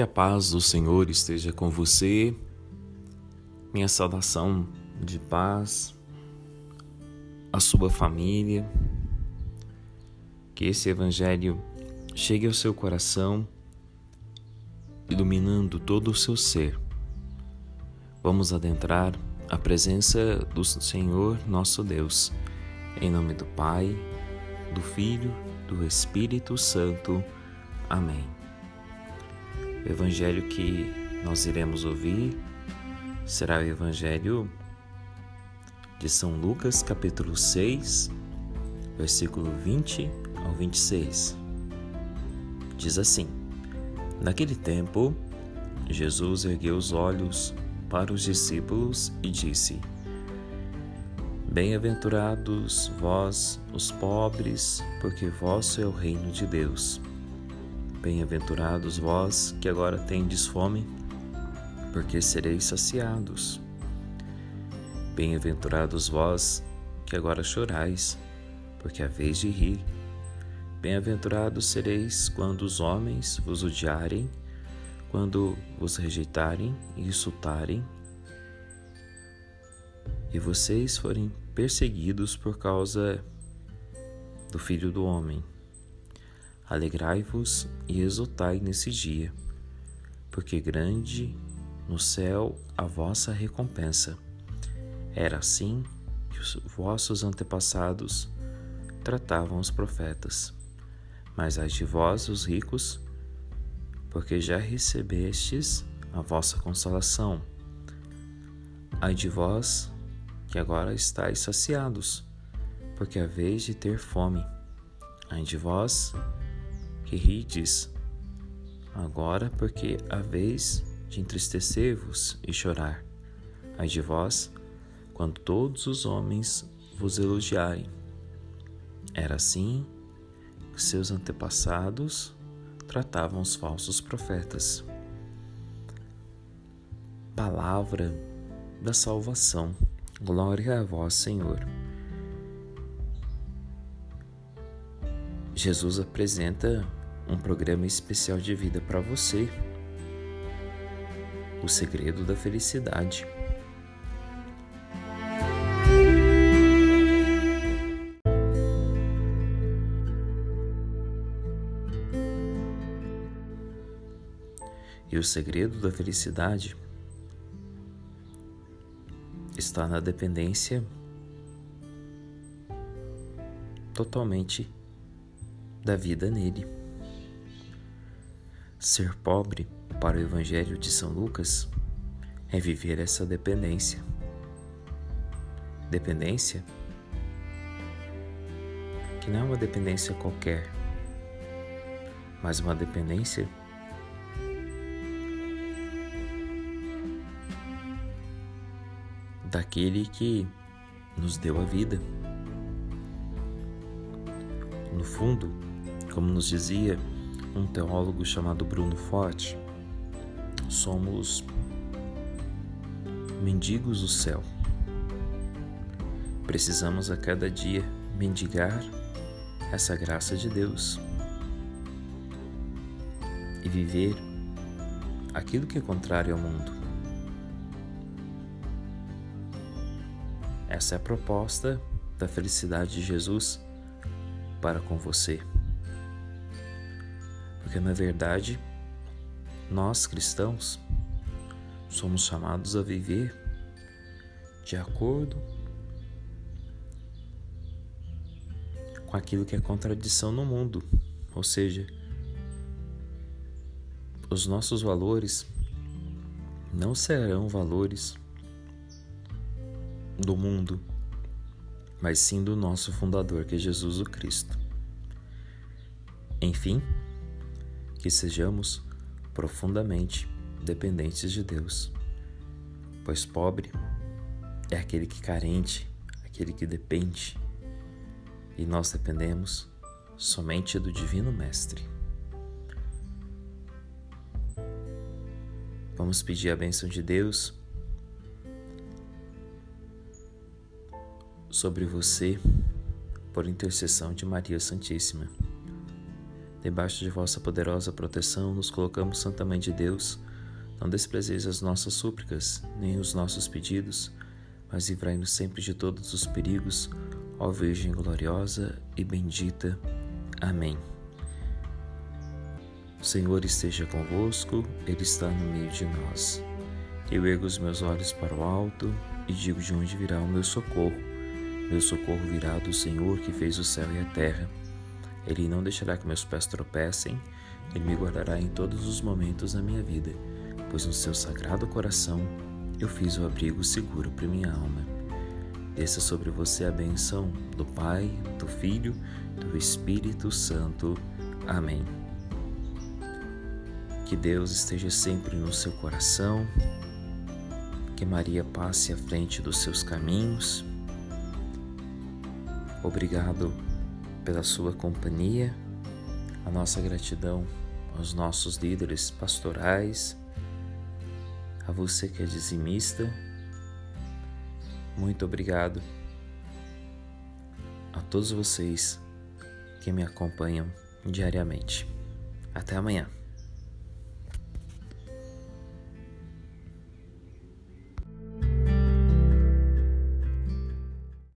Que a paz do Senhor esteja com você. Minha saudação de paz à sua família. Que esse Evangelho chegue ao seu coração, iluminando todo o seu ser. Vamos adentrar a presença do Senhor nosso Deus, em nome do Pai, do Filho, do Espírito Santo. Amém. O evangelho que nós iremos ouvir será o evangelho de São Lucas, capítulo 6, versículo 20 ao 26. Diz assim: Naquele tempo, Jesus ergueu os olhos para os discípulos e disse: Bem-aventurados vós, os pobres, porque vosso é o reino de Deus. Bem-aventurados vós que agora tendes fome, porque sereis saciados. Bem-aventurados vós que agora chorais, porque a vez de rir. Bem-aventurados sereis quando os homens vos odiarem, quando vos rejeitarem e insultarem, e vocês forem perseguidos por causa do Filho do Homem. Alegrai-vos e exultai nesse dia, porque grande no céu a vossa recompensa. Era assim que os vossos antepassados tratavam os profetas. Mas ai de vós, os ricos, porque já recebestes a vossa consolação. Ai de vós, que agora estáis saciados, porque a vez de ter fome. Ai de vós, que rides agora, porque a vez de entristecer-vos e chorar. Ai de vós, quando todos os homens vos elogiarem. Era assim que seus antepassados tratavam os falsos profetas. Palavra da salvação. Glória a vós, Senhor. Jesus apresenta um programa especial de vida para você. O segredo da felicidade. E o segredo da felicidade está na dependência totalmente da vida nele. Ser pobre para o Evangelho de São Lucas é viver essa dependência. Dependência que não é uma dependência qualquer, mas uma dependência daquele que nos deu a vida. No fundo, como nos dizia um teólogo chamado Bruno Forte, somos mendigos do céu. Precisamos a cada dia mendigar essa graça de Deus e viver aquilo que é contrário ao mundo. Essa é a proposta da felicidade de Jesus para com você. Porque na verdade, nós cristãos somos chamados a viver de acordo com aquilo que é contradição no mundo, ou seja, os nossos valores não serão valores do mundo, mas sim do nosso fundador, que é Jesus o Cristo. Enfim, que sejamos profundamente dependentes de Deus, pois pobre é aquele que carente, aquele que depende, e nós dependemos somente do Divino Mestre. Vamos pedir a bênção de Deus sobre você por intercessão de Maria Santíssima. Debaixo de vossa poderosa proteção, nos colocamos, Santa Mãe de Deus. Não desprezeis as nossas súplicas, nem os nossos pedidos, mas livrai-nos sempre de todos os perigos, ó Virgem gloriosa e bendita. Amém. O Senhor esteja convosco, Ele está no meio de nós. Eu ergo os meus olhos para o alto e digo de onde virá o meu socorro. Meu socorro virá do Senhor que fez o céu e a terra. Ele não deixará que meus pés tropecem, Ele me guardará em todos os momentos da minha vida, pois no seu sagrado coração eu fiz o abrigo seguro para minha alma. Desça sobre você a benção do Pai, do Filho, do Espírito Santo. Amém. Que Deus esteja sempre no seu coração, que Maria passe à frente dos seus caminhos. Obrigado pela sua companhia, a nossa gratidão aos nossos líderes pastorais, a você que é dizimista. Muito obrigado a todos vocês que me acompanham diariamente. Até amanhã.